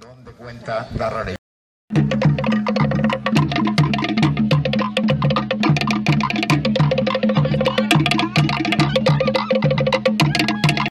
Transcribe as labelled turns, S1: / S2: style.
S1: donde la